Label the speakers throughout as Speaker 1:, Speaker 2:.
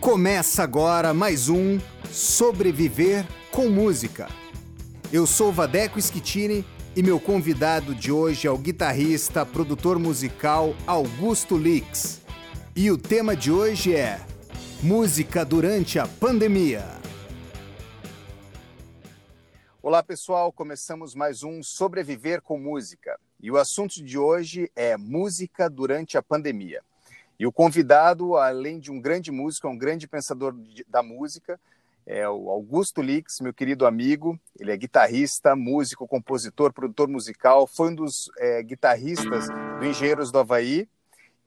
Speaker 1: Começa agora mais um Sobreviver com Música. Eu sou Vadeco Schittini e meu convidado de hoje é o guitarrista, produtor musical Augusto Lix. E o tema de hoje é Música durante a pandemia. Olá pessoal, começamos mais um Sobreviver com Música. E o assunto de hoje é música durante a pandemia. E o convidado, além de um grande músico, é um grande pensador da música, é o Augusto Lix, meu querido amigo. Ele é guitarrista, músico, compositor, produtor musical, foi um dos é, guitarristas do Engenheiros do Havaí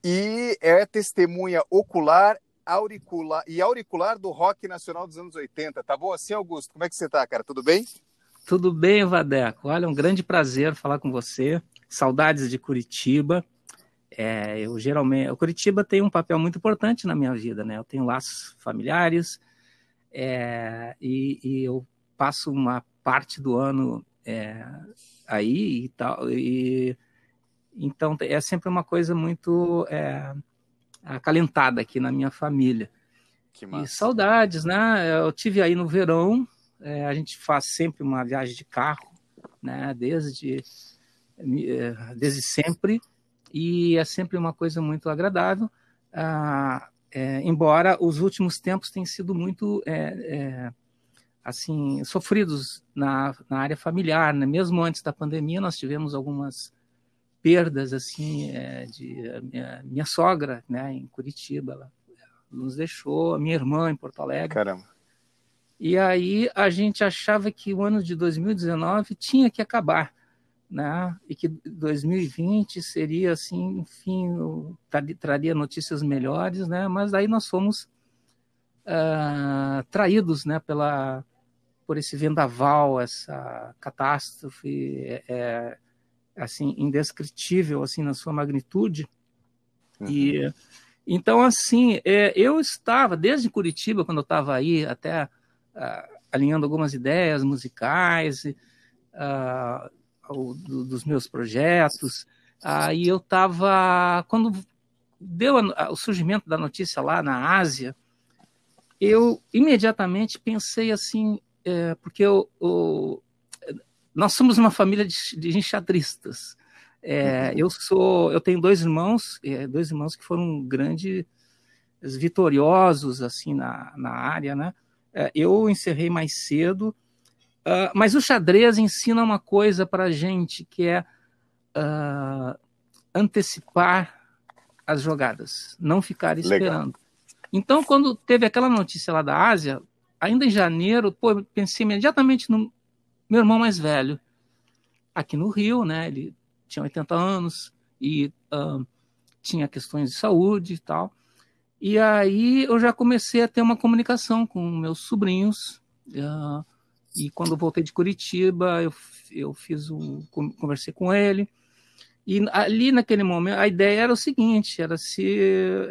Speaker 1: e é testemunha ocular auricular e auricular do rock nacional dos anos 80. Tá bom assim, Augusto? Como é que você tá, cara? Tudo bem?
Speaker 2: Tudo bem, Vadeco. Olha, um grande prazer falar com você. Saudades de Curitiba. É, eu geralmente, o Curitiba tem um papel muito importante na minha vida, né? Eu tenho laços familiares é, e, e, eu passo uma parte do ano é, aí e tal. E, então é sempre uma coisa muito é, acalentada aqui na minha família. E saudades, né? Eu tive aí no verão. É, a gente faz sempre uma viagem de carro, né? Desde é, desde sempre e é sempre uma coisa muito agradável, ah, é, embora os últimos tempos tenham sido muito é, é, assim sofridos na, na área familiar, né? mesmo antes da pandemia nós tivemos algumas perdas assim é, de minha, minha, sogra, né, em Curitiba, ela, nos deixou, a minha irmã em Porto Alegre.
Speaker 1: Caramba.
Speaker 2: E aí a gente achava que o ano de 2019 tinha que acabar né? E que 2020 seria assim, enfim, traria notícias melhores, né? Mas daí nós fomos uh, traídos, né? Pela por esse vendaval, essa catástrofe, é, é, assim indescritível assim na sua magnitude. Uhum. E então assim, é, eu estava desde Curitiba quando eu estava aí até uh, alinhando algumas ideias musicais. Uh, do, dos meus projetos. Aí eu estava. Quando deu a, o surgimento da notícia lá na Ásia, eu imediatamente pensei assim, é, porque eu, eu, nós somos uma família de, de enxadristas. É, uhum. Eu sou, eu tenho dois irmãos, é, dois irmãos que foram grandes vitoriosos assim na, na área, né? É, eu encerrei mais cedo Uh, mas o xadrez ensina uma coisa para a gente que é uh, antecipar as jogadas, não ficar esperando. Legal. Então, quando teve aquela notícia lá da Ásia, ainda em janeiro, pô, pensei imediatamente no meu irmão mais velho, aqui no Rio, né? Ele tinha 80 anos e uh, tinha questões de saúde e tal. E aí eu já comecei a ter uma comunicação com meus sobrinhos. Uh, e quando voltei de Curitiba, eu, eu fiz um, conversei com ele. E ali naquele momento, a ideia era o seguinte: era se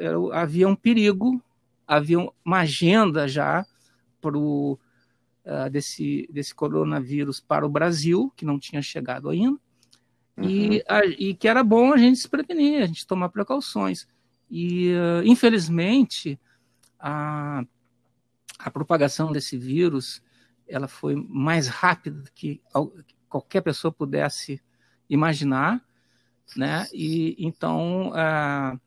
Speaker 2: era, havia um perigo, havia uma agenda já para uh, desse, desse coronavírus para o Brasil, que não tinha chegado ainda, uhum. e, a, e que era bom a gente se prevenir, a gente tomar precauções. E, uh, infelizmente, a, a propagação desse vírus ela foi mais rápida do que qualquer pessoa pudesse imaginar, né? E então, ah,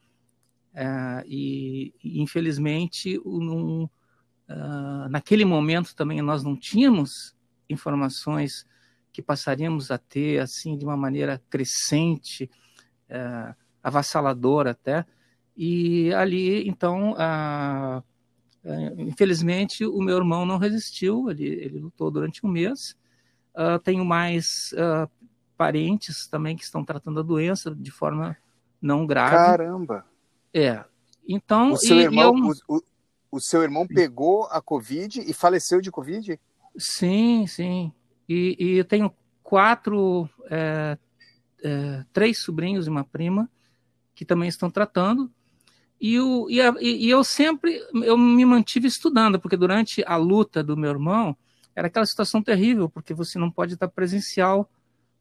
Speaker 2: ah, e, infelizmente, um, ah, naquele momento também nós não tínhamos informações que passaríamos a ter assim de uma maneira crescente, avassaladora até. E ali, então, a infelizmente, o meu irmão não resistiu, ele, ele lutou durante um mês. Uh, tenho mais uh, parentes também que estão tratando a doença de forma não grave.
Speaker 1: Caramba!
Speaker 2: É. Então.
Speaker 1: O seu, e, irmão, eu... o, o, o, seu irmão pegou a Covid e faleceu de Covid?
Speaker 2: Sim, sim. E, e eu tenho quatro, é, é, três sobrinhos e uma prima que também estão tratando. E, o, e, a, e, eu sempre eu me mantive estudando, porque durante a luta do meu irmão, era aquela situação terrível, porque você não pode estar presencial,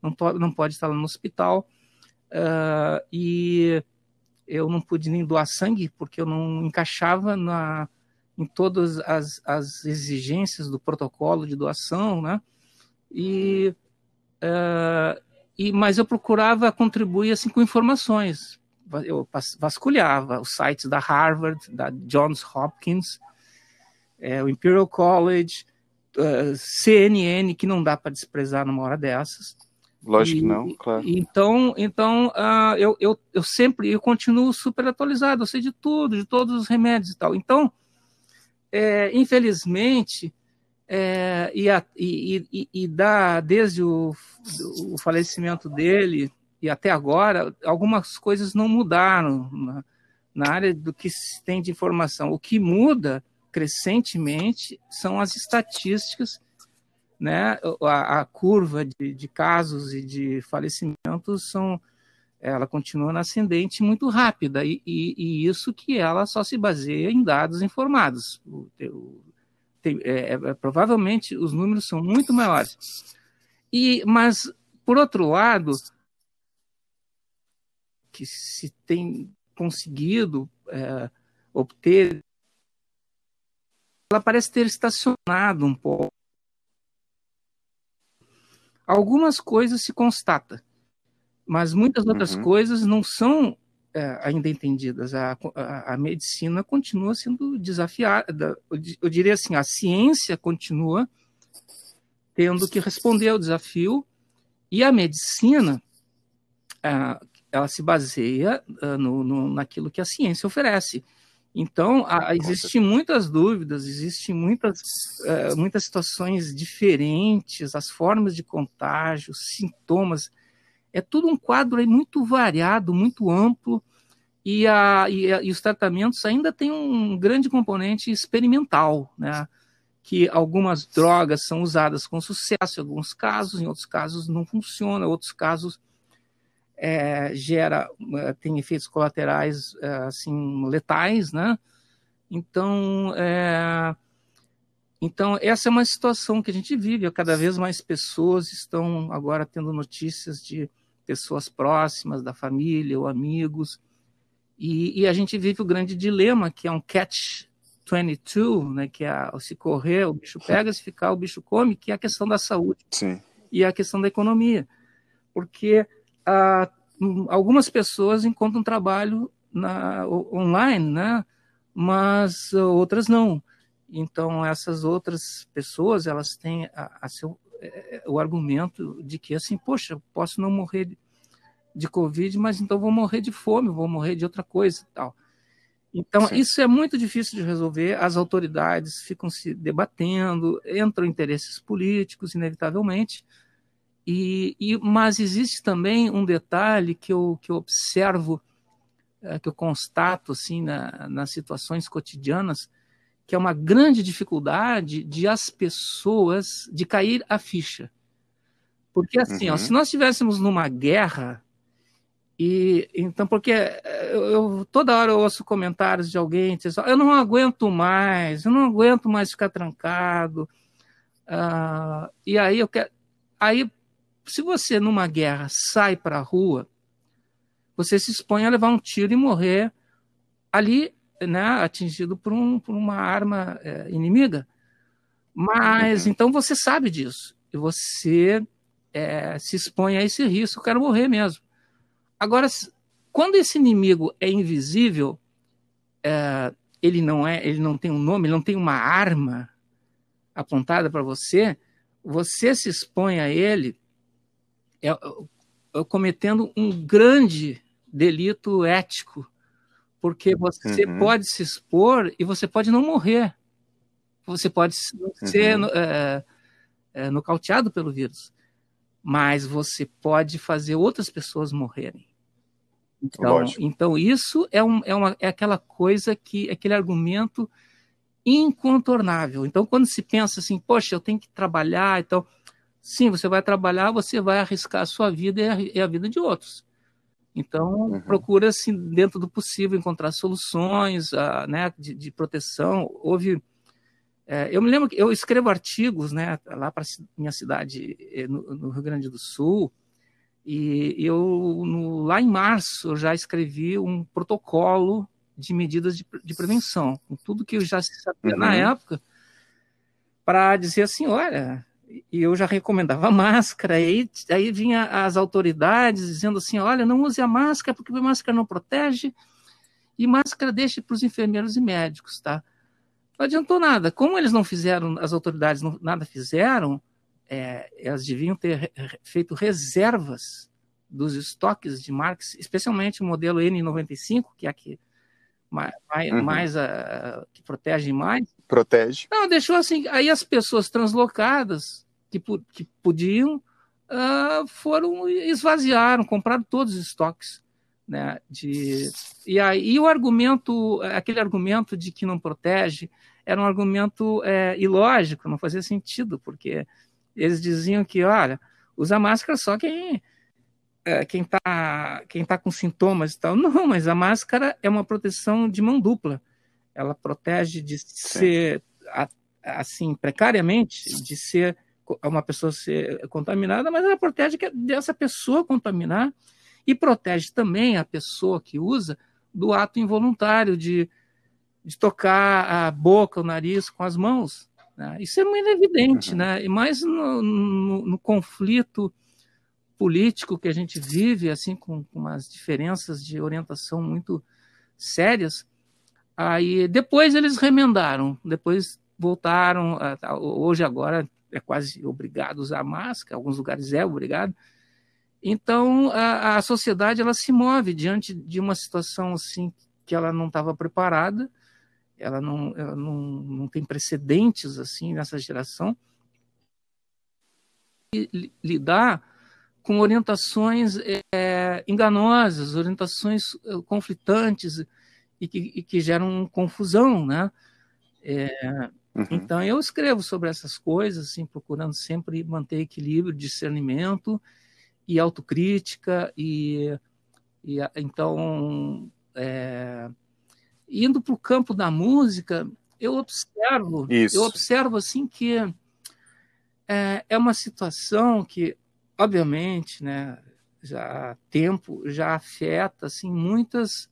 Speaker 2: não, pode, não pode estar no hospital, uh, e eu não pude nem doar sangue, porque eu não encaixava na, em todas as, as exigências do protocolo de doação, né? E, uh, e mas eu procurava contribuir assim com informações. Eu vasculhava os sites da Harvard, da Johns Hopkins, é, o Imperial College, uh, CNN, que não dá para desprezar numa hora dessas.
Speaker 1: Lógico que não, claro.
Speaker 2: Então, então uh, eu, eu, eu sempre eu continuo super atualizado, eu sei de tudo, de todos os remédios e tal. Então, é, infelizmente, é, e, a, e, e, e, dá, desde o, o, falecimento dele e até agora, algumas coisas não mudaram na, na área do que se tem de informação. O que muda crescentemente são as estatísticas né, a, a curva de, de, casos e de falecimentos são, ela continua ascendente muito rápida e, e, e, isso que ela só se baseia em dados informados. O, o, tem, é, é, provavelmente os números são muito maiores. E, mas por outro lado, que se tem conseguido é, obter, ela parece ter estacionado um pouco algumas coisas se constata, mas muitas outras uhum. coisas não são é, ainda entendidas. A, a, a, medicina continua sendo desafiada. Eu diria assim, a ciência continua tendo que responder ao desafio e a medicina é, ela se baseia é, no, no, naquilo que a ciência oferece. Então, existem muitas dúvidas, existem muitas, uh, muitas situações diferentes, as formas de contágio, sintomas. É tudo um quadro aí muito variado, muito amplo, e, a, e, a, e os tratamentos ainda têm um grande componente experimental, né? que algumas drogas são usadas com sucesso em alguns casos, em outros casos não funciona, em outros casos é, gera, é, tem efeitos colaterais é, assim letais, né? Então, é, então essa é uma situação que a gente vive. Cada vez mais pessoas estão agora tendo notícias de pessoas próximas da família ou amigos, e, e a gente vive o grande dilema que é um catch 22, né? Que é se correr o bicho pega, se ficar o bicho come, que é a questão da saúde
Speaker 1: Sim.
Speaker 2: e a questão da economia, porque ah, algumas pessoas encontram trabalho na, online, né? mas outras não. Então, essas outras pessoas, elas têm a, a seu, é, o argumento de que, assim, poxa, posso não morrer de, de Covid, mas então vou morrer de fome, vou morrer de outra coisa e tal. Então, Sim. isso é muito difícil de resolver. As autoridades ficam se debatendo, entram interesses políticos, inevitavelmente, e, e, mas existe também um detalhe que eu, que eu observo, é, que eu constato assim, na, nas situações cotidianas, que é uma grande dificuldade de as pessoas de cair a ficha. Porque assim, uhum. ó, se nós estivéssemos numa guerra, e então, porque eu, eu, toda hora eu ouço comentários de alguém dizendo, eu não aguento mais, eu não aguento mais ficar trancado. Uh, e aí eu quero. Aí se você numa guerra sai para a rua, você se expõe a levar um tiro e morrer ali, né, atingido por, um, por uma arma é, inimiga. Mas uhum. então você sabe disso e você é, se expõe a esse risco. Eu quero morrer mesmo. Agora, quando esse inimigo é invisível, é, ele não é, ele não tem um nome, ele não tem uma arma apontada para você. Você se expõe a ele é, é, cometendo um grande delito ético, porque você uhum. pode se expor e você pode não morrer. Você pode ser uhum. é, é, nocauteado pelo vírus, mas você pode fazer outras pessoas morrerem. Então, então isso é, um, é, uma, é aquela coisa que, aquele argumento incontornável. Então, quando se pensa assim, poxa, eu tenho que trabalhar, então Sim, você vai trabalhar, você vai arriscar a sua vida e a, e a vida de outros. Então, uhum. procura, assim, dentro do possível, encontrar soluções uh, né, de, de, proteção. Houve. É, eu me lembro que eu escrevo artigos né, lá para minha cidade, eh, no, no, Rio Grande do Sul, e eu, no, lá em março, eu já escrevi um protocolo de medidas de, de prevenção, com tudo que eu já sabia uhum. na época, para dizer assim, olha, e eu já recomendava máscara, e aí, aí vinha as autoridades dizendo assim, olha, não use a máscara, porque a máscara não protege, e máscara deixe para os enfermeiros e médicos, tá? Não adiantou nada. Como eles não fizeram, as autoridades não, nada fizeram, é, elas deviam ter feito reservas dos estoques de marcas, especialmente o modelo N95, que é a que mais, uhum. mais a, que protege mais.
Speaker 1: Protege.
Speaker 2: Não, deixou assim. Aí as pessoas translocadas que, que podiam uh, foram esvaziaram, compraram todos os estoques. Né, de, e aí o argumento, aquele argumento de que não protege, era um argumento é, ilógico, não fazia sentido, porque eles diziam que, olha, usa máscara só quem quem está quem tá com sintomas e tal. Não, mas a máscara é uma proteção de mão dupla. Ela protege de ser, assim, precariamente, de ser uma pessoa ser contaminada, mas ela protege dessa pessoa contaminar e protege também a pessoa que usa do ato involuntário de, de tocar a boca, o nariz com as mãos. Né? Isso é muito evidente, uhum. né? E mais no, no, no conflito político que a gente vive, assim, com, com umas diferenças de orientação muito sérias. Aí depois eles remendaram, depois voltaram. Hoje agora é quase obrigado a usar máscara, alguns lugares é obrigado. Então a, a sociedade ela se move diante de uma situação assim que ela não estava preparada, ela não, ela não, não tem precedentes assim nessa geração. E lidar com orientações é, enganosas, orientações eh, conflitantes e que, e que geram confusão, né? É, uhum. Então eu escrevo sobre essas coisas, assim, procurando sempre manter equilíbrio, discernimento e autocrítica e, e então é, indo para o campo da música eu observo Isso. eu observo assim que é, é uma situação que obviamente, né, já tempo já afeta assim muitas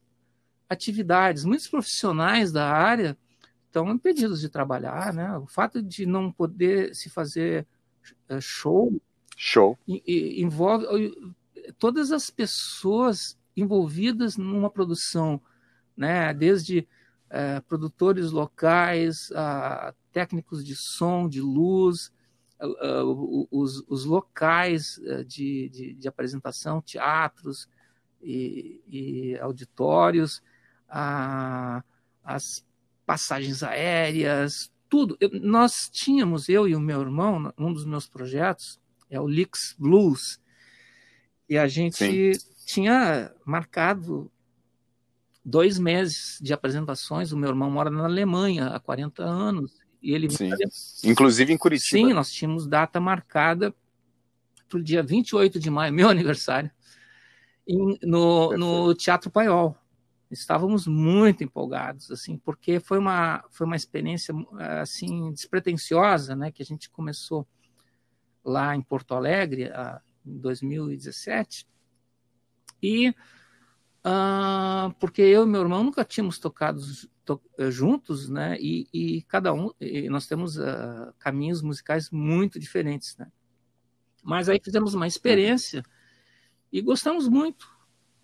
Speaker 2: atividades, muitos profissionais da área estão impedidos de trabalhar, né? O fato de não poder se fazer eh, show,
Speaker 1: show
Speaker 2: envolve todas as pessoas envolvidas numa produção, né? Desde é, produtores locais, a técnicos de som, de luz, uh, os, os, locais uh, de, de, de, apresentação, teatros e, e auditórios, a, as passagens aéreas, tudo. Eu, nós tínhamos, eu e o meu irmão, um dos meus projetos é o Lix Blues, e a gente Sim. tinha marcado dois meses de apresentações. O meu irmão mora na Alemanha há 40 anos e ele
Speaker 1: Sim. Inclusive em Curitiba.
Speaker 2: Sim, nós tínhamos data marcada para o dia 28 de maio, meu aniversário, em, no, no Teatro Paiol. Estávamos muito empolgados, assim, porque foi uma, foi uma experiência assim despretensiosa, né, que a gente começou lá em Porto Alegre, em 2017, e uh, porque eu e meu irmão nunca tínhamos tocado to, uh, juntos, né? E, e cada um, e nós temos uh, caminhos musicais muito diferentes, né? Mas aí fizemos uma experiência e gostamos muito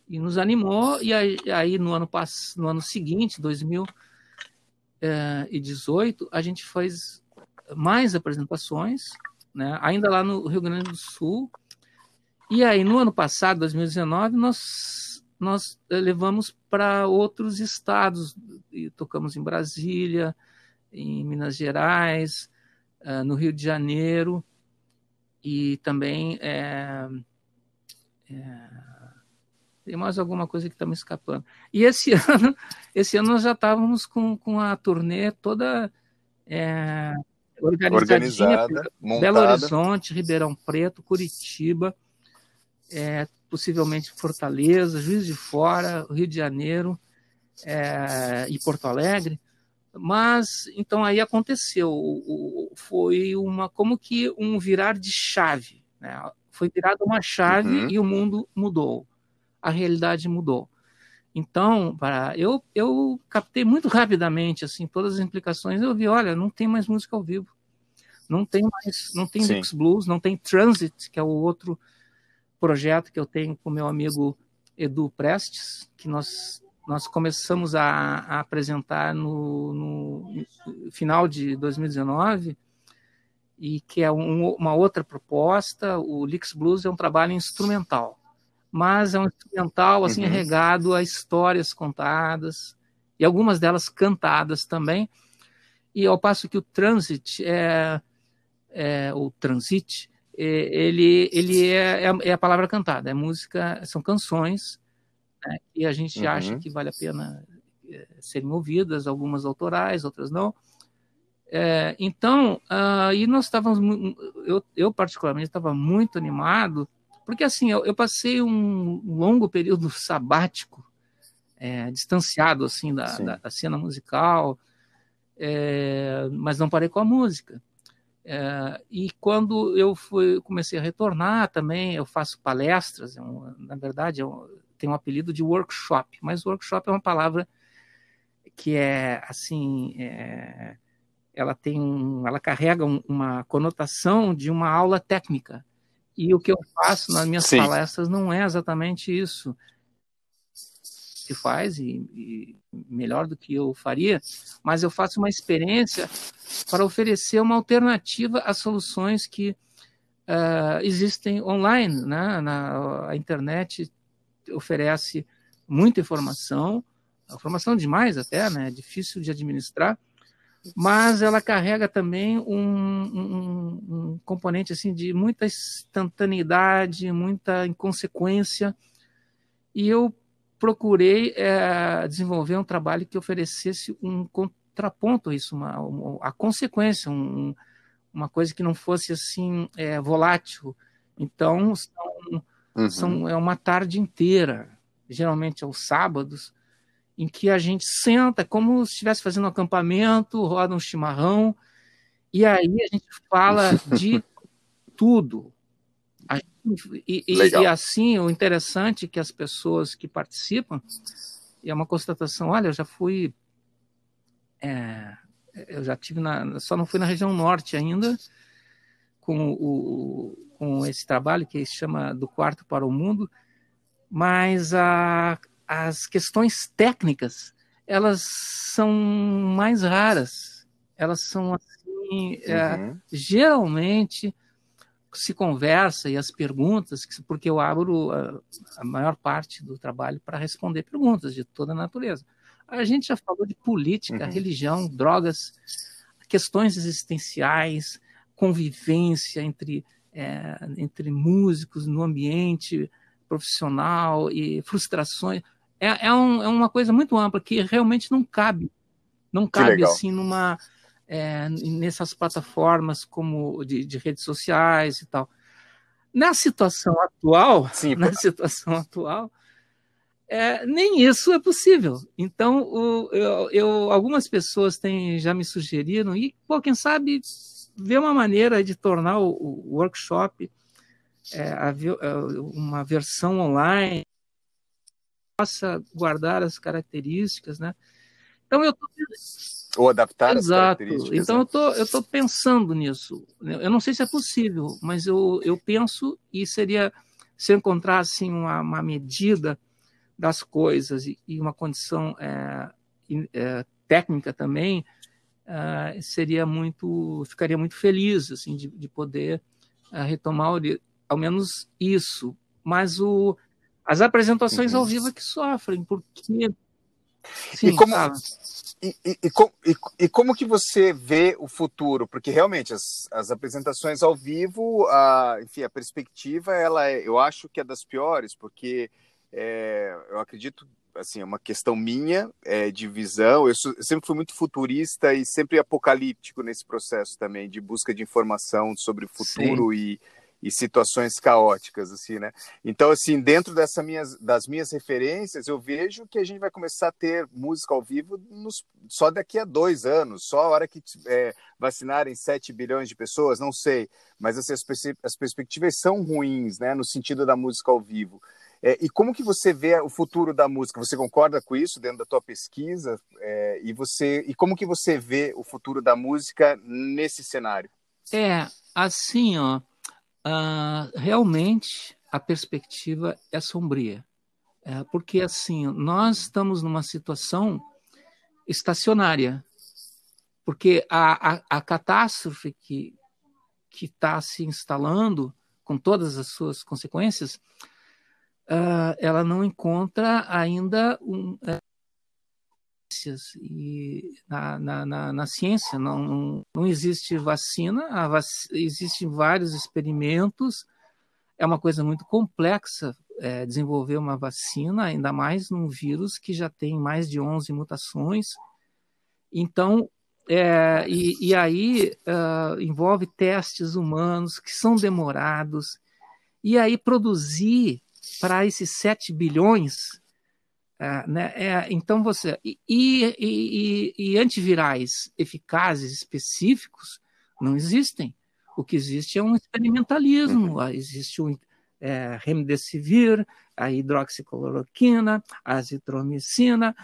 Speaker 2: e nos animou e aí, aí no ano no ano seguinte, 2018, a gente fez mais apresentações, né? Ainda lá no Rio Grande do Sul. E aí no ano passado, 2019, nós nós eh, levamos para outros estados, e tocamos em Brasília, em Minas Gerais, uh, no Rio de Janeiro, e também é, é, tem mais alguma coisa que está me escapando. E esse ano, esse ano nós já estávamos com, com a turnê toda é, organizadinha, Organizada, Belo Horizonte, Ribeirão Preto, Curitiba, é, possivelmente Fortaleza, Juiz de Fora, Rio de Janeiro é, e Porto Alegre. Mas então aí aconteceu, o, foi uma como que um virar de chave, né? Foi virada uma chave uhum. e o mundo mudou, a realidade mudou. Então, para eu eu captei muito rapidamente assim todas as implicações. Eu vi, olha, não tem mais música ao vivo, não tem mais, não tem Mix Blues, não tem Transit, que é o outro projeto que eu tenho com meu amigo Edu Prestes, que nós nós começamos a, a apresentar no, no, final de 2019 e que é um, uma outra proposta. O Lix Blues é um trabalho instrumental, mas é um instrumental assim uhum. regado a histórias contadas e algumas delas cantadas também. E ao passo que o Transit é, é o Transit ele ele é, é, é a palavra cantada, é música, são canções né, e a gente uhum. acha que vale a pena é, serem ouvidas, algumas autorais, outras não. É, então, uh, nós estávamos, eu, eu particularmente estava muito animado, porque assim, eu, eu passei um longo período sabático, é, distanciado assim da, da, da cena musical, é, mas não parei com a música. É, e quando eu fui, comecei a retornar também, eu faço palestras, é na verdade, eu tenho um apelido de workshop, mas workshop é uma palavra que é assim, é, ela tem um, ela carrega um, uma conotação de uma aula técnica. E o que eu faço nas minhas Sim. palestras não é exatamente isso que faz e, e, melhor do que eu faria, mas eu faço uma experiência para oferecer uma alternativa às soluções que uh, existem online, né? Na a internet oferece muita informação, informação demais até, né? É difícil de administrar mas ela carrega também um, um, um, componente assim de muita instantaneidade, muita inconsequência. E eu procurei é, desenvolver um trabalho que oferecesse um contraponto a isso, uma, uma a consequência, um, uma coisa que não fosse assim é, volátil. Então são, uhum. são, é uma tarde inteira, geralmente aos sábados, em que a gente senta como se estivesse fazendo um acampamento, roda um chimarrão, e aí a gente fala de tudo. E, e, e, assim, o interessante é que as pessoas que participam, é uma constatação, olha, eu já fui, é, eu já tive na, só não fui na região norte ainda, com, o, com esse trabalho que se chama Do Quarto para o Mundo, mas a, as questões técnicas elas são mais raras. Elas são assim, é, uhum. é, geralmente se conversa e as perguntas, porque eu abro a, a maior parte do trabalho para responder perguntas de toda a natureza. A gente já falou de política, uhum. religião, drogas, questões existenciais, convivência entre, é, entre músicos no ambiente profissional e frustrações é, é, um, é uma coisa muito ampla que realmente não cabe. Não cabe assim numa é, nessas plataformas como de, de, redes sociais e tal. Na situação atual, Sim, na situação atual, é, nem isso é possível. Então, o, eu, eu, algumas pessoas têm já me sugeriram e, pô, quem sabe ver uma maneira de tornar o, o workshop é, a, uma versão online possa guardar as características, né? Então eu tô...
Speaker 1: ou adaptar
Speaker 2: Exato. Então né? eu tô eu tô pensando nisso. Eu não sei se é possível, mas eu, eu penso e seria se eu encontrar assim uma, uma medida das coisas e, e uma condição é, é, técnica também é, seria muito ficaria muito feliz assim de, de poder é, retomar ao menos isso mas o as apresentações uhum. ao vivo é que sofrem, porque.
Speaker 1: Sim, e, como, e, e, e, e, como que você vê o futuro? Porque realmente as, as apresentações ao vivo, a, enfim, a perspectiva, ela é, eu acho que é das piores, porque é, eu acredito assim, é uma questão minha é, de visão. Eu, sou, eu, sempre fui muito futurista e sempre apocalíptico nesse processo também de busca de informação sobre o futuro Sim. e e situações caóticas, assim, né? Então, assim, dentro dessa minhas, das minhas referências, eu vejo que a gente vai começar a ter música ao vivo nos, só daqui a dois anos, só a hora que é, vacinarem 7 bilhões de pessoas, não sei. Mas assim, as, as perspectivas são ruins, né? No sentido da música ao vivo. É, e como que você vê o futuro da música? Você concorda com isso dentro da tua pesquisa? É, e você e como que você vê o futuro da música nesse cenário?
Speaker 2: É assim, ó, uh, realmente a perspectiva é sombria, é, porque assim nós estamos numa situação estacionária, porque a, a, a catástrofe que que está se instalando com todas as suas consequências, uh, ela não encontra ainda um, uh, e na, na, na, na, ciência não, não existe vacina, vac... existem vários experimentos, é uma coisa muito complexa é, desenvolver uma vacina, ainda mais num vírus que já tem mais de 11 mutações. Então, é, e, e, aí uh, envolve testes humanos que são demorados, e aí produzir para esses 7 bilhões, uh, né, é, então você. E, e, e, antivirais eficazes específicos não existem. O que existe é um experimentalismo, uhum. existe um, é, remdesivir, a hidroxicloroquina, a azitromicina,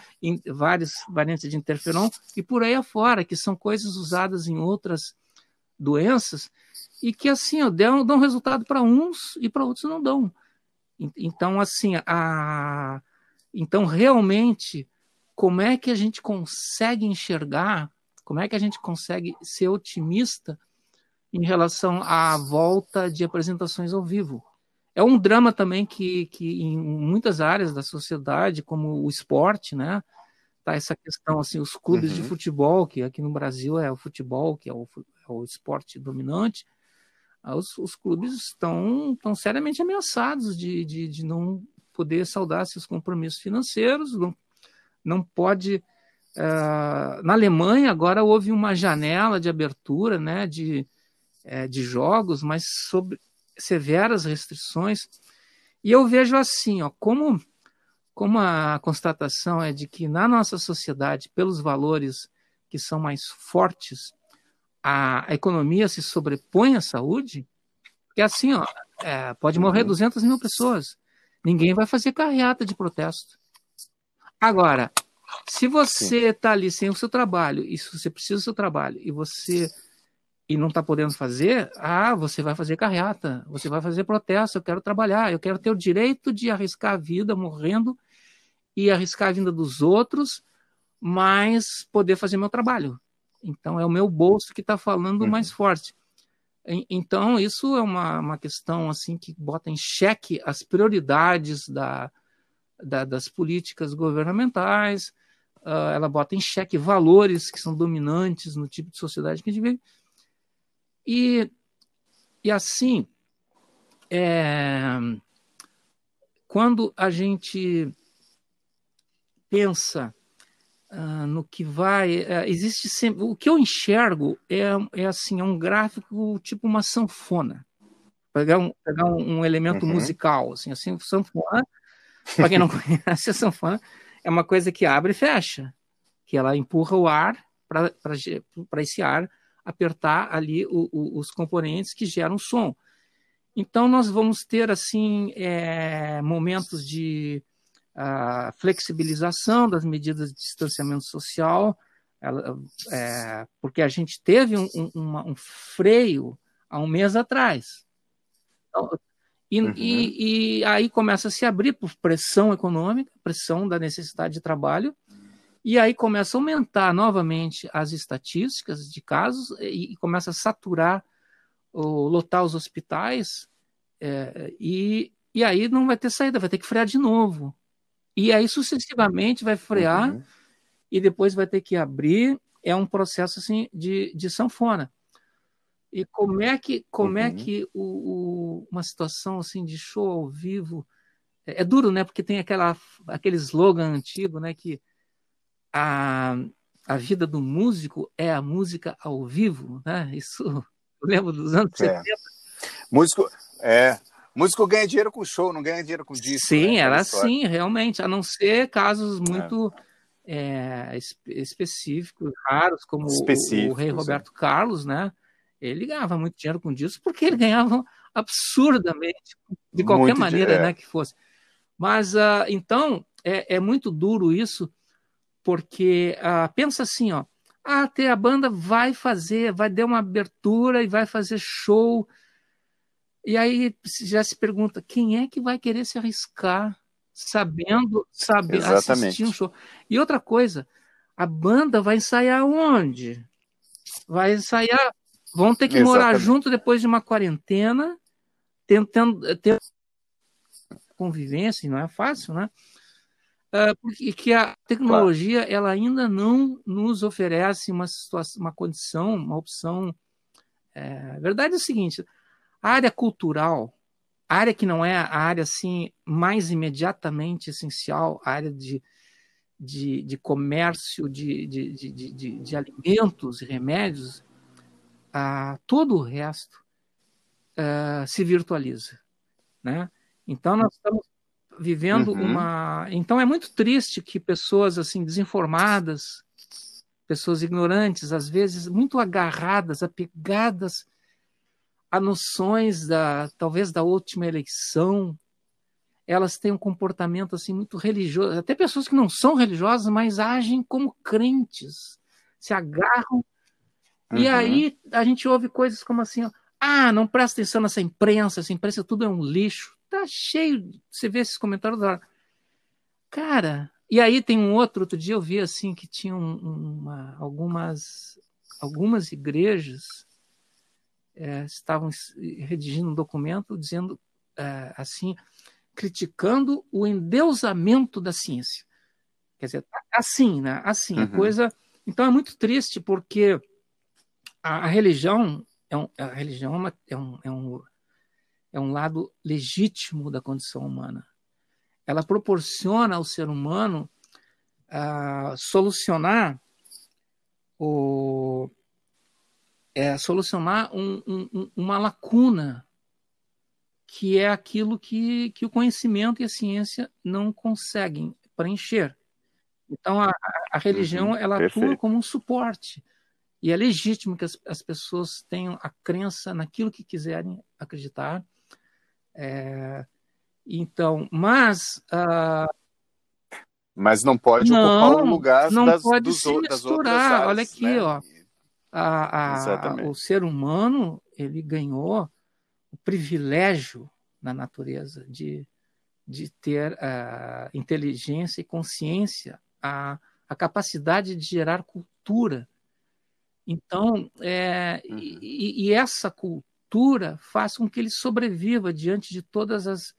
Speaker 2: várias variantes de interferon e por aí afora, que são coisas usadas em outras doenças e que assim ó, dão, dão resultado para uns e para outros não dão. Então assim, a então realmente como é que a gente consegue enxergar, como é que a gente consegue ser otimista em relação à volta de apresentações ao vivo? É um drama também que, que em muitas áreas da sociedade, como o esporte, né? Tá essa questão assim, os clubes uhum. de futebol, que aqui no Brasil é o futebol, que é o, é o esporte dominante, ah, os, os, clubes estão, estão seriamente ameaçados de, de, de não poder saldar seus compromissos financeiros, não, não pode. Uh, na Alemanha agora houve uma janela de abertura né, de, é, de jogos, mas sobre, severas restrições. E eu vejo assim, ó, como, como a constatação é de que na nossa sociedade, pelos valores que são mais fortes, a, a economia se sobrepõe à saúde, que é assim, ó, é, pode morrer 200 uhum. mil pessoas. Ninguém vai fazer carreata de protesto. Agora, se você está ali sem o seu trabalho, e se você precisa do seu trabalho, e você e não está podendo fazer, ah, você vai fazer carreata, você vai fazer protesto, eu quero trabalhar, eu quero ter o direito de arriscar a vida morrendo e arriscar a vida dos outros, mas poder fazer meu trabalho. Então é o meu bolso que está falando uhum. mais forte. Então isso é uma, uma questão assim que bota em xeque as prioridades da, da das políticas governamentais, uh, ela bota em xeque valores que são dominantes no tipo de sociedade que a gente vive. E, e assim, é, quando a gente pensa uh, no que vai, uh, existe sempre. O que eu enxergo é, é assim, é um gráfico tipo uma sanfona. Pegar um, pegar um, um elemento uhum. musical, assim, assim, sanfona. Para quem não conhece, a sanfona é uma coisa que abre e fecha, que ela empurra o ar para esse ar apertar ali o, o, os componentes que geram som. Então, nós vamos ter, assim, é, momentos de uh, flexibilização das medidas de distanciamento social, ela, é, porque a gente teve um, um, uma, um, freio há um mês atrás. Então, e, uhum. e, e, aí começa a se abrir por pressão econômica, pressão da necessidade de trabalho, e aí começa a aumentar novamente as estatísticas de casos e, e começa a saturar, ou lotar os hospitais, é, e, e aí não vai ter saída, vai ter que frear de novo. E aí sucessivamente vai frear uhum. e depois vai ter que abrir. É um processo assim de, de sanfona. E como é que, como é uhum. é que o, o, uma situação assim de show ao vivo é, é, duro, né? Porque tem aquela, aquele slogan antigo, né? Que a, a vida do músico é a música ao vivo, né? Isso eu lembro dos anos é. 70.
Speaker 1: Músico, é, músico ganha dinheiro com show, não ganha dinheiro com disco.
Speaker 2: Sim, né? era assim, realmente, a não ser casos muito é. É, específicos, raros, como o, o, rei Roberto é. Carlos, né? Ele ganhava muito dinheiro com disco porque ele ganhava absurdamente, de qualquer muito maneira, né, que fosse. Mas, uh, então, é, é, muito duro isso, porque uh, pensa assim, ó, ah, até a banda vai fazer, vai dar uma abertura e vai fazer show. E aí já se pergunta, quem é que vai querer se arriscar sabendo, sabe, assistir um show? E outra coisa, a banda vai ensaiar onde? Vai ensaiar, vão ter que Exatamente. morar junto depois de uma quarentena, tentando ter convivência, não é fácil, né? Uh, porque que a tecnologia claro. ela ainda não nos oferece uma situação, uma condição, uma opção. É, a verdade é o seguinte: a área cultural, a área que não é a área assim mais imediatamente essencial, a área de, de, de comércio de, de, de, de, de, alimentos e remédios, uh, todo o resto uh, se virtualiza, né? Então nós estamos vivendo uhum. uma. Então é muito triste que pessoas assim desinformadas, pessoas ignorantes, às vezes muito agarradas, apegadas a noções da talvez da última eleição, elas têm um comportamento assim muito religioso. Até pessoas que não são religiosas, mas agem como crentes, se agarram. Uhum. E aí a gente ouve coisas como assim: ah, não presta atenção nessa imprensa, essa imprensa tudo é um lixo tá cheio. Você vê esses comentários da Cara, e aí tem um outro, outro dia eu vi assim que tinha uma, algumas, algumas igrejas é, estavam redigindo um documento dizendo é, assim, criticando o endeusamento da ciência. Quer dizer, assim, né? Assim, uhum. a coisa. Então é muito triste porque a, a religião é um, a religião é, uma, é, um, é um é um lado legítimo da condição humana. Ela proporciona ao ser humano uh, solucionar o é, solucionar um, um, uma lacuna que é aquilo que, que o conhecimento e a ciência não conseguem preencher. Então a, a religião uhum, ela perfeito. atua como um suporte e é legítimo que as, as pessoas tenham a crença naquilo que quiserem acreditar é, então, mas. Uh,
Speaker 1: mas não pode não, ocupar o lugar
Speaker 2: não
Speaker 1: das,
Speaker 2: pode dos, se misturar. Áreas, Olha aqui, né? ó. A, a, o ser humano ele ganhou o privilégio na natureza de, de ter a inteligência e consciência, a, a capacidade de gerar cultura. Então, é, uhum. e, e, essa cultura cultura faz com que ele sobreviva diante de todas as,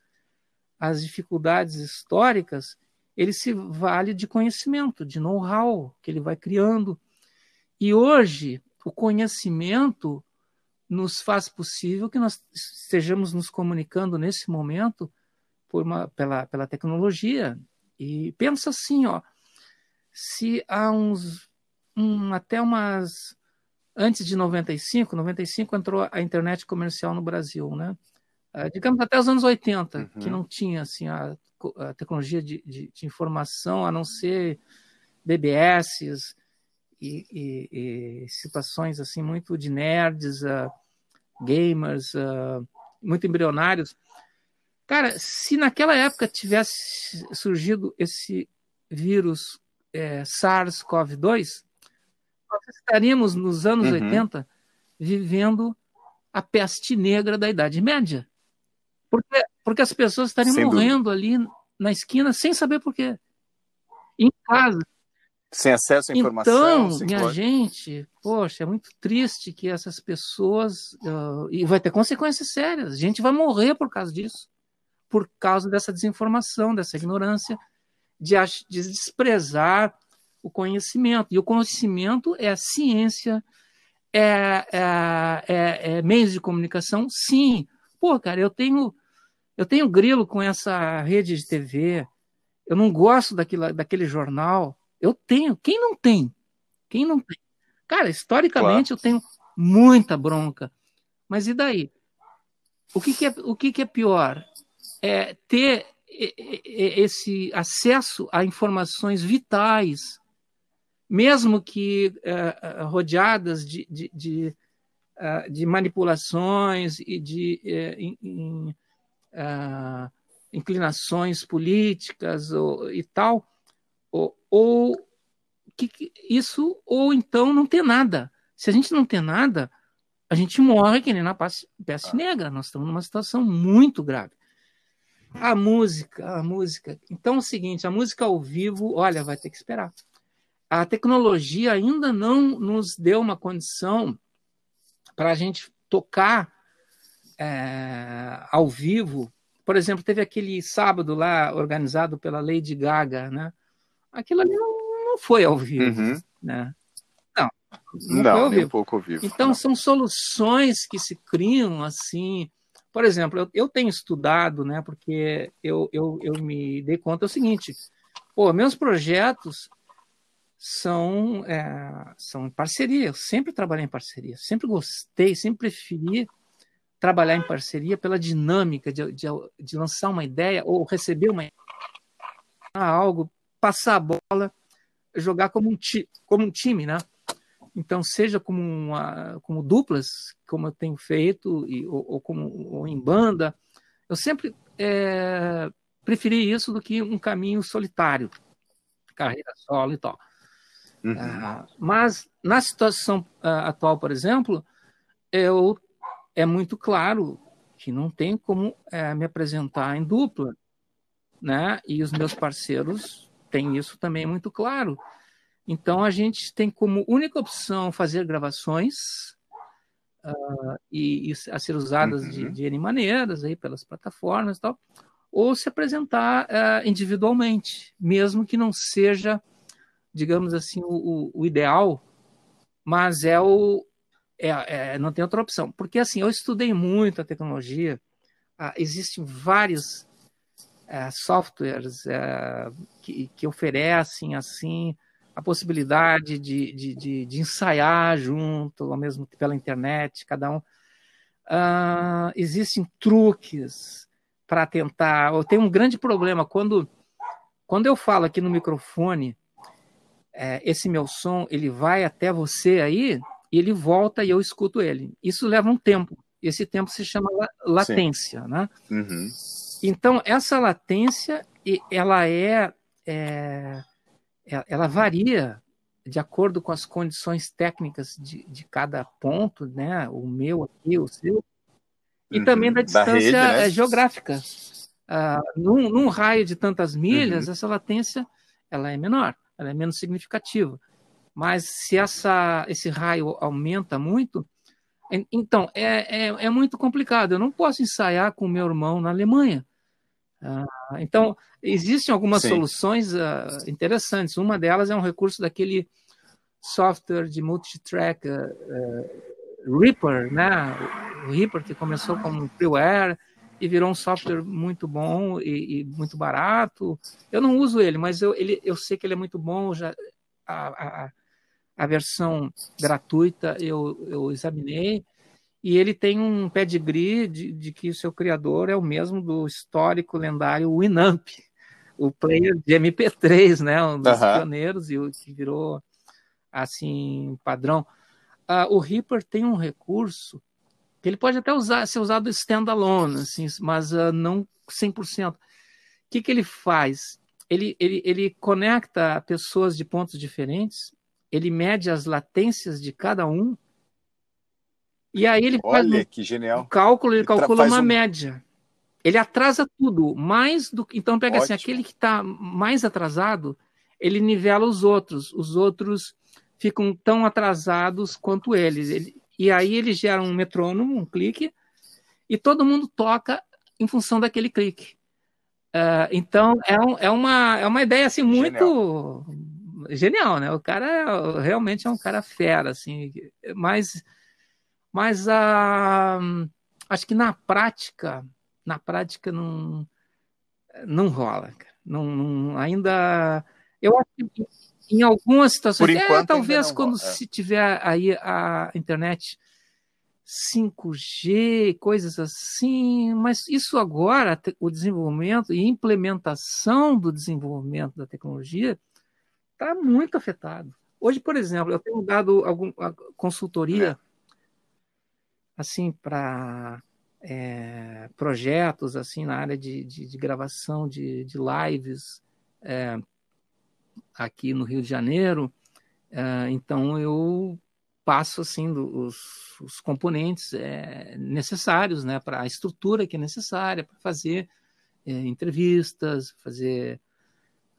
Speaker 2: as dificuldades históricas, ele se vale de conhecimento, de know-how que ele vai criando. E hoje, o conhecimento nos faz possível que nós estejamos nos comunicando nesse momento uma, pela, pela tecnologia. E pensa assim, ó, se há uns um, até umas antes de 95, 95 entrou a internet comercial no Brasil, né? Uh, digamos até os anos 80, uhum. que não tinha assim a, a tecnologia de, de, de, informação, a não ser BBS e, e, e, situações assim muito de nerds, uh, gamers, uh, muito embrionários. Cara, se naquela época tivesse surgido esse vírus é, SARS-CoV-2, nós estaríamos nos anos uhum. 80 vivendo a peste negra da Idade Média. Porque, porque as pessoas estariam morrendo ali na esquina sem saber por quê. Em casa.
Speaker 1: Sem acesso à informação.
Speaker 2: Então, minha pode... gente, poxa, é muito triste que essas pessoas. Uh, e vai ter consequências sérias. A gente vai morrer por causa disso. Por causa dessa desinformação, dessa ignorância, de, de desprezar o conhecimento. E o conhecimento é a ciência, é, é, é, é meios de comunicação, sim. Pô, cara, eu tenho, eu tenho grilo com essa rede de TV, eu não gosto daquilo, daquele jornal. Eu tenho. Quem não tem? Quem não tem? Cara, historicamente claro. eu tenho muita bronca. Mas e daí? O que, que é, o que, que é pior? É ter esse acesso a informações vitais mesmo que uh, rodeadas de, de, de, uh, de, manipulações e de uh, in, in, inclinações políticas ou, e tal, ou, que, que, isso, ou então não ter nada. Se a gente não ter nada, a gente morre que nem na peste ah. negra. Nós estamos numa situação muito grave. A música, a música. Então é o seguinte, a música ao vivo, olha, vai ter que esperar. A tecnologia ainda não nos deu uma condição para a gente tocar é, ao vivo. Por exemplo, teve aquele sábado lá organizado pela Lady Gaga, né? Aquilo ali não, não foi ao vivo,
Speaker 1: uhum.
Speaker 2: né?
Speaker 1: Não, não, não foi ao vivo. um pouco ao vivo.
Speaker 2: Então
Speaker 1: não.
Speaker 2: são soluções que se criam assim por exemplo, eu, eu tenho estudado, né, porque eu, eu, eu me dei conta é o seguinte, pô, meus projetos são, é, são em parceria, eu sempre trabalhei em parceria, sempre gostei, sempre preferi trabalhar em parceria pela dinâmica de, de, de lançar uma ideia ou receber uma algo, passar a bola, jogar como um, ti, como um time, né? Então, seja como, uma, como duplas, como eu tenho feito, e, ou, ou, como ou em banda, eu sempre é, preferi isso do que um caminho solitário, carreira solo e tal. Uhum. Ah, mas na situação uh, atual, por exemplo, eu é muito claro que não tem como é, me apresentar em dupla, né? E os meus parceiros têm isso também muito claro. Então a gente tem como única opção fazer gravações uh, e, e, a ser usadas uhum. de, de N maneiras aí pelas plataformas e tal, ou se apresentar uh, individualmente, mesmo que não seja, digamos assim, o, o ideal, mas é o é, é, não tem outra opção, porque assim eu estudei muito a tecnologia, uh, existem vários é, softwares é, que, que oferecem assim a possibilidade de, de, de, de, ensaiar junto, ao mesmo pela internet, cada um. Uh, existem truques para tentar. Eu tenho um grande problema quando, quando eu falo aqui no microfone, é, esse meu som ele vai até você aí e ele volta e eu escuto ele. Isso leva um tempo. Esse tempo se chama latência, Sim. né?
Speaker 1: Uhum.
Speaker 2: Então essa latência ela é, é é, ela varia de acordo com as condições técnicas de, de cada ponto, né? O meu aqui, o seu, e uhum, também da distância da rede, né? geográfica. Uh, num, num, raio de tantas milhas, uhum. essa latência ela é menor, ela é menos significativa. Mas se essa, esse raio aumenta muito, então é, é, é muito complicado. Eu não posso ensaiar com o meu irmão na Alemanha. Uh, então, existem algumas Sim. soluções uh, interessantes. Uma delas é um recurso daquele software de multitrack uh, Reaper, né? O Reaper que começou como freeware e virou um software muito bom e, e, muito barato. Eu não uso ele, mas eu, ele, eu sei que ele é muito bom. Já a, a, a versão gratuita eu, eu examinei e ele tem um pedigree de, de que o seu criador é o mesmo do histórico lendário Winamp, o player de MP3, né, um dos uhum. pioneiros e o que virou assim padrão. Uh, o Reaper tem um recurso que ele pode até usar, ser usado standalone, assim, mas uh, não 100%. O que, que ele faz? Ele, ele, ele conecta pessoas de pontos diferentes, ele mede as latências de cada um e aí ele
Speaker 1: Olha,
Speaker 2: faz
Speaker 1: que genial.
Speaker 2: um cálculo, ele, ele calcula uma um... média. Ele atrasa tudo, mais do Então pega assim, Ótimo. assim, aquele que está mais atrasado, ele nivela os outros. Os outros ficam tão atrasados quanto eles. Ele... E aí ele gera um metrônomo, um clique, e todo mundo toca em função daquele clique. Uh, então é, um, é, uma, é uma ideia assim muito genial. genial, né? O cara é, realmente é um cara fera, assim, mas mas a, ah, acho que na prática, na prática não, não rola. Não, não ainda. Eu acho que em algumas situações, é, talvez quando rola. É. se tiver aí a internet 5G, coisas assim, mas isso agora, o desenvolvimento e implementação do desenvolvimento da tecnologia está muito afetado. Hoje, por exemplo, eu tenho dado alguma consultoria é assim para é, projetos assim na área de, de, de gravação de, de lives é, aqui no Rio de Janeiro. É, então eu passo assim os, os componentes necessários né, para a estrutura que é necessária para fazer entrevistas, fazer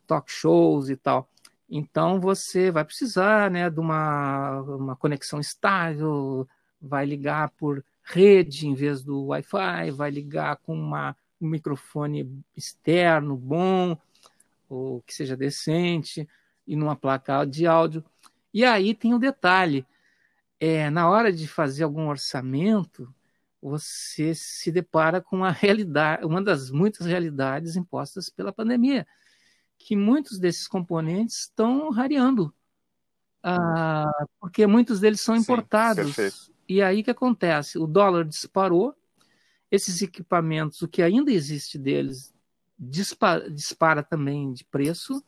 Speaker 2: talk shows e tal. Então você vai precisar né, de uma, uma conexão estável, vai ligar por rede em vez do Wi-Fi, vai ligar com uma, um microfone externo bom, ou que seja decente, e numa placa de áudio. E aí tem o um detalhe: é, na hora de fazer algum orçamento, você se depara com a realidade, uma das muitas realidades impostas pela pandemia, que muitos desses componentes estão rareando, ah, porque muitos deles são importados. Sim, e aí que acontece? O dólar disparou, esses equipamentos, o que ainda existe deles, dispara, dispara também de preço,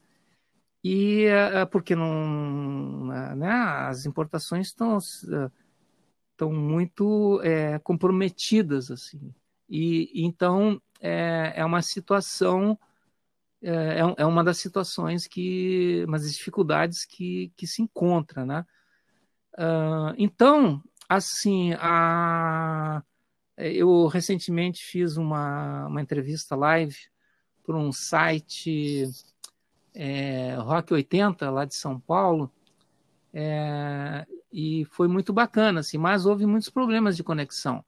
Speaker 2: e uh, porque não, uh, né, as importações estão estão muito é, comprometidas assim. E então é, é uma situação é, é uma das situações que umas dificuldades que, que se encontra né? Uh, então assim a eu recentemente fiz uma, uma entrevista live para um site é, Rock 80, lá de São Paulo, é, e foi muito bacana, assim, mas houve muitos problemas de conexão.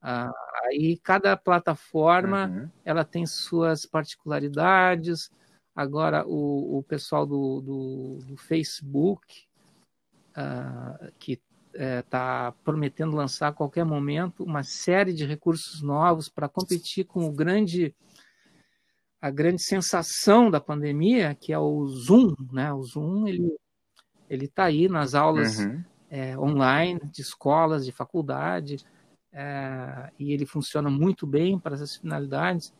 Speaker 2: Ah, aí cada plataforma uhum. ela tem suas particularidades. Agora o, o pessoal do, do, do Facebook ah, que está é, prometendo lançar a qualquer momento uma série de recursos novos para competir com o grande a grande sensação da pandemia, que é o Zoom, né? O Zoom ele ele está aí nas aulas uhum. é, online de escolas, de faculdade, é, e ele funciona muito bem para essas finalidades.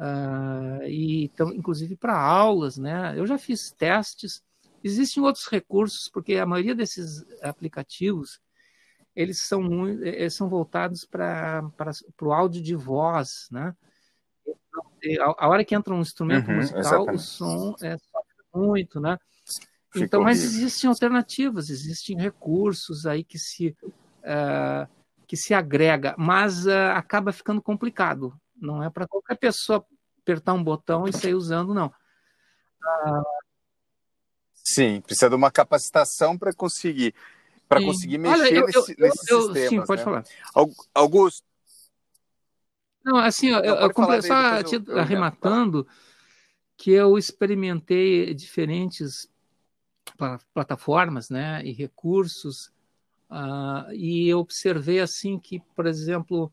Speaker 2: Uh, e então, inclusive para aulas, né? Eu já fiz testes. Existem outros recursos, porque a maioria desses aplicativos eles são muito, eles são voltados para o áudio de voz, né? a, hora que entra um instrumento uhum, musical, exatamente. o som é, muito, né? Ficou então, mas existem alternativas, existem recursos aí que se uh, que se agrega, mas uh, acaba ficando complicado. Não é para qualquer pessoa apertar um botão e sair usando, não. Uh,
Speaker 1: sim, precisa de uma capacitação para conseguir para conseguir mexer Olha, eu, nesse, eu, nesses eu, sistemas. Sim,
Speaker 2: pode né? falar.
Speaker 1: Augusto,
Speaker 2: não, assim, eu, eu, eu só te arrematando que eu experimentei diferentes plataformas, né, e recursos, uh, e eu observei assim que, por exemplo,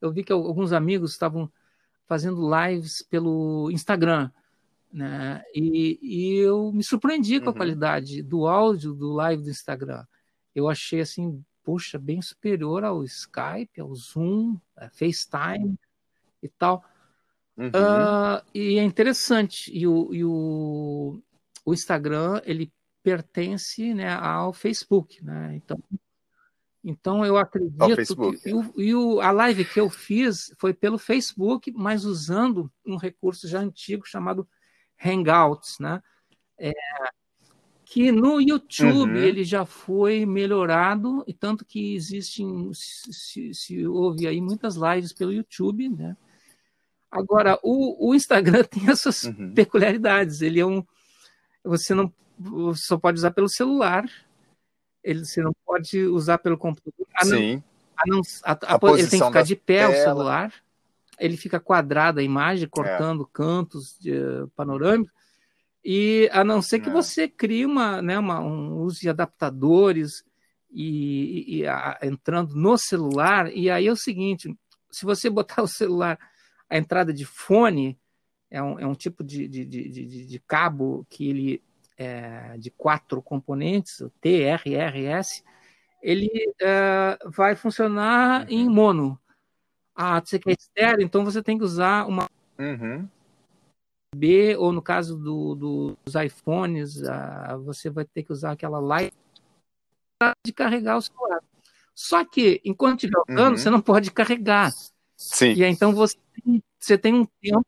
Speaker 2: eu vi que alguns amigos estavam fazendo lives pelo Instagram, né, e, e eu me surpreendi com a uhum. qualidade do áudio do live do Instagram. Eu achei assim, puxa, bem superior ao Skype, ao Zoom, a FaceTime e tal. Uhum. Uh, e é interessante. E o, e o, o Instagram, ele pertence né, ao Facebook, né? Então, então eu acredito que e, o, e o, a live que eu fiz foi pelo Facebook, mas usando um recurso já antigo chamado Hangouts, né? É, que no YouTube uhum. ele já foi melhorado e tanto que existem se, se, se houve aí muitas lives pelo YouTube, né? Agora, o, o Instagram tem as suas uhum. peculiaridades. Ele é um. Você não você só pode usar pelo celular. Ele, você não pode usar pelo computador. A Sim. Não, a não, a, a, a ele tem que ficar de pé tela. o celular. Ele fica quadrado a imagem, cortando é. cantos de, uh, panorâmicos. E a não ser que é. você crie uma, né, uma, um uso de adaptadores e, e, e a, entrando no celular. E aí é o seguinte: se você botar o celular a entrada de fone é um, é um tipo de, de, de, de, cabo que ele é de quatro componentes, o TRRS, ele é, vai funcionar uhum. em mono. Ah, você quer estéreo, então você tem que usar uma uhum. B, ou no caso do, do, dos iPhones, ah, você vai ter que usar aquela light de carregar o celular. Só que, enquanto estiver usando, uhum. você não pode carregar.
Speaker 1: Sim.
Speaker 2: E aí, então você, você tem um tempo.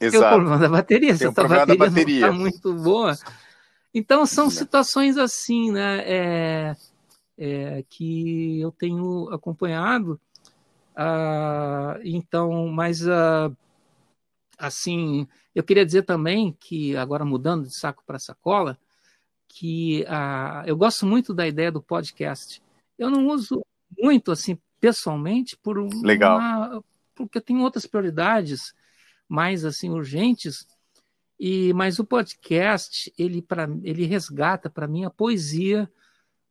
Speaker 1: Exato.
Speaker 2: Tem o problema da bateria. Se a bateria,
Speaker 1: bateria.
Speaker 2: não está muito boa. Então são situações assim, né? É, é, que eu tenho acompanhado. Uh, então, mas uh, assim, eu queria dizer também que agora mudando de saco para sacola, que uh, eu gosto muito da ideia do podcast. Eu não uso muito assim pessoalmente por
Speaker 1: Legal.
Speaker 2: Uma, porque eu tenho outras prioridades mais assim urgentes. E mas o podcast ele para ele resgata para mim a poesia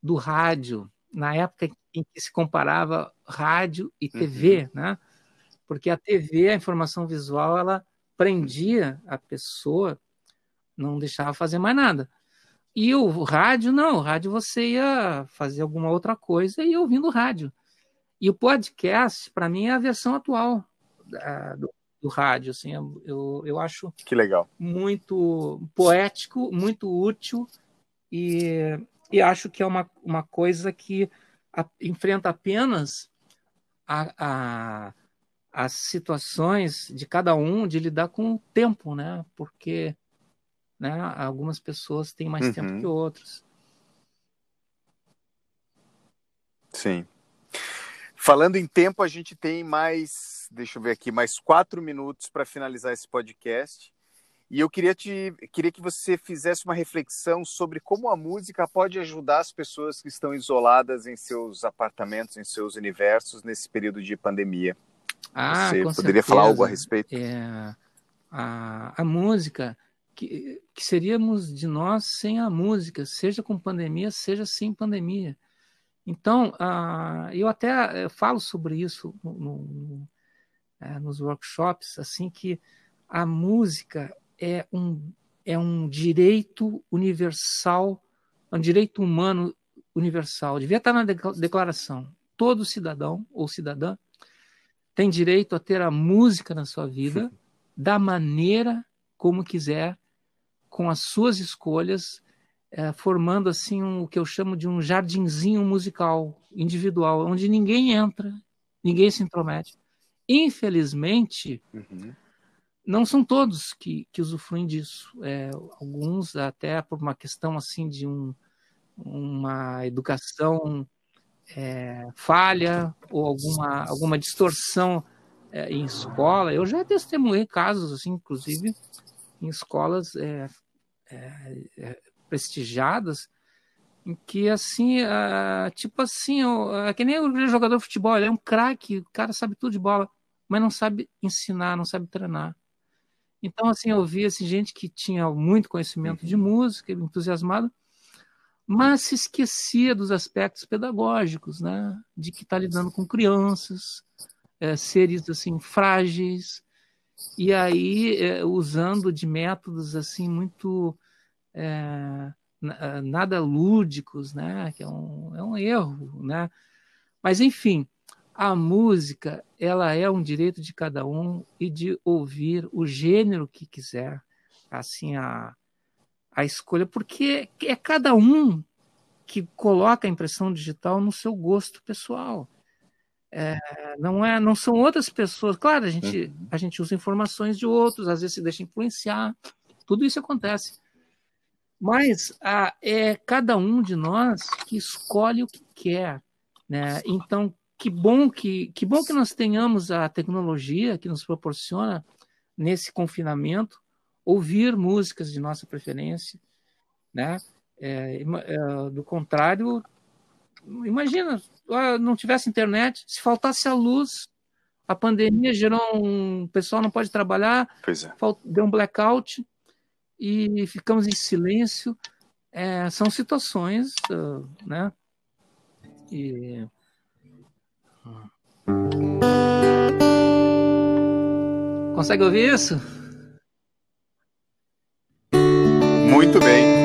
Speaker 2: do rádio na época em que se comparava rádio e TV, uhum. né? Porque a TV, a informação visual, ela prendia a pessoa, não deixava fazer mais nada. E o rádio, não, o rádio você ia fazer alguma outra coisa e ia ouvindo rádio. E o podcast, para mim, é a versão atual da, do, do, rádio. Assim, eu, eu acho
Speaker 1: que legal.
Speaker 2: muito poético, muito útil e, e acho que é uma, uma coisa que a, enfrenta apenas a, a, as situações de cada um de lidar com o tempo, né? Porque né, algumas pessoas têm mais uhum. tempo que outras.
Speaker 1: Sim. Falando em tempo, a gente tem mais, deixa eu ver aqui, mais quatro minutos para finalizar esse podcast. E eu queria, te, queria que você fizesse uma reflexão sobre como a música pode ajudar as pessoas que estão isoladas em seus apartamentos, em seus universos, nesse período de pandemia.
Speaker 2: Ah,
Speaker 1: você poderia
Speaker 2: certeza.
Speaker 1: falar algo a respeito?
Speaker 2: É, a, a música, que, que seríamos de nós sem a música, seja com pandemia, seja sem pandemia. Então, uh, eu até eh, falo sobre isso no, no, é, nos workshops, assim que a música é um, é um direito universal, é um direito humano universal. Devia estar na declaração. Todo cidadão ou cidadã tem direito a ter a música na sua vida da maneira como quiser, com as suas escolhas, é, formando assim um, o que eu chamo de um jardinzinho musical individual, onde ninguém entra, ninguém se intromete. Infelizmente, uhum. Não são todos que, que usufruem disso. É, alguns até por uma questão assim de um, uma educação é, falha ou alguma, alguma distorção é, em escola. Eu já testemunhei casos assim, inclusive em escolas é, é, é prestigiadas, em que assim, tipo assim, uh, que nem o jogador de futebol, ele é um craque, o cara sabe tudo de bola, mas não sabe ensinar, não sabe treinar. Então, assim, eu vi assim, gente que tinha muito conhecimento de música, entusiasmado, mas se esquecia dos aspectos pedagógicos, né? De que está lidando com crianças, é, seres assim frágeis, e aí é, usando de métodos assim muito é, nada lúdicos, né? Que é um, é um erro, né? Mas enfim, a música ela é um direito de cada um e de ouvir o gênero que quiser, assim a a escolha, porque é cada um que coloca a impressão digital no seu gosto pessoal. É, não é, não são outras pessoas. Claro, a gente, uhum. a gente usa informações de outros, às vezes se deixa influenciar. Tudo isso acontece. Mas ah, é cada um de nós que escolhe o que quer, né? Então, que bom que que bom que nós tenhamos a tecnologia que nos proporciona nesse confinamento ouvir músicas de nossa preferência, né? É, é, do contrário, imagina, ah, não tivesse internet, se faltasse a luz, a pandemia gerou um, o pessoal não pode trabalhar,
Speaker 1: é.
Speaker 2: deu um blackout, e ficamos em silêncio. É, são situações, uh, né? E... Consegue ouvir isso?
Speaker 1: Muito bem,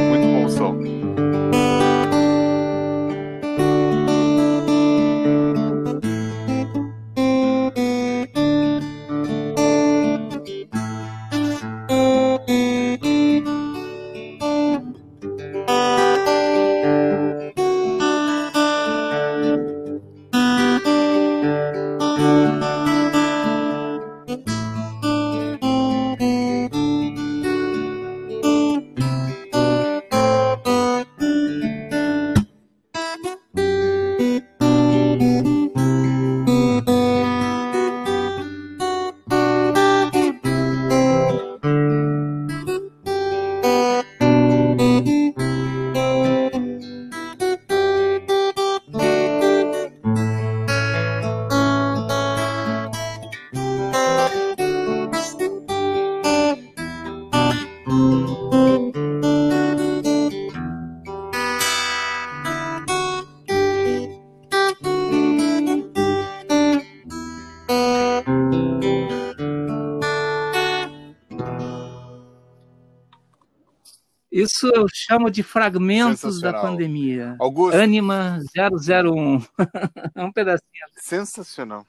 Speaker 2: Isso eu chamo de fragmentos da pandemia.
Speaker 1: Augusto.
Speaker 2: Anima 001. um pedacinho.
Speaker 1: Sensacional.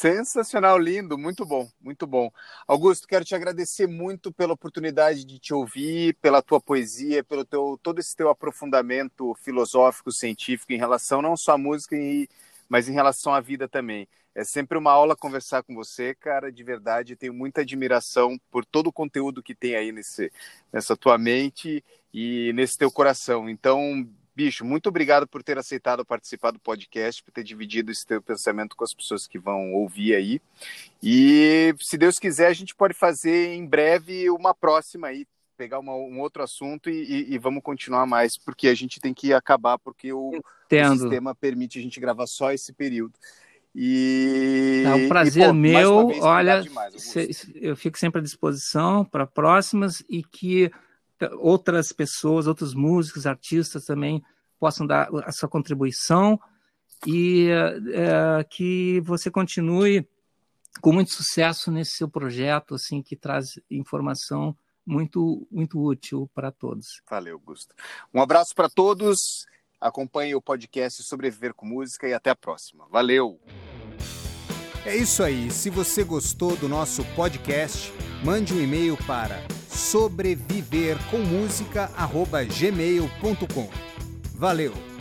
Speaker 1: Sensacional, lindo, muito bom, muito bom. Augusto, quero te agradecer muito pela oportunidade de te ouvir, pela tua poesia, pelo teu todo esse teu aprofundamento filosófico, científico em relação não só à música, mas em relação à vida também. É sempre uma aula conversar com você, cara, de verdade. Tenho muita admiração por todo o conteúdo que tem aí nesse, nessa tua mente e nesse teu coração. Então, bicho, muito obrigado por ter aceitado participar do podcast, por ter dividido esse teu pensamento com as pessoas que vão ouvir aí. E se Deus quiser, a gente pode fazer em breve uma próxima aí, pegar uma, um outro assunto e, e, e, vamos continuar mais, porque a gente tem que acabar, porque o, o sistema permite a gente gravar só esse período. E
Speaker 2: é um prazer e, pô, meu. Vez, Olha, demais, eu fico sempre à disposição para próximas e que outras pessoas, outros músicos, artistas também possam dar a sua contribuição e é, que você continue com muito sucesso nesse seu projeto, assim, que traz informação muito, muito útil para todos.
Speaker 1: Valeu, Augusto. Um abraço para todos. Acompanhe o podcast Sobreviver com Música e até a próxima. Valeu! É isso aí. Se você gostou do nosso podcast, mande um e-mail para sobrevivercommúsica@gmail.com. Valeu.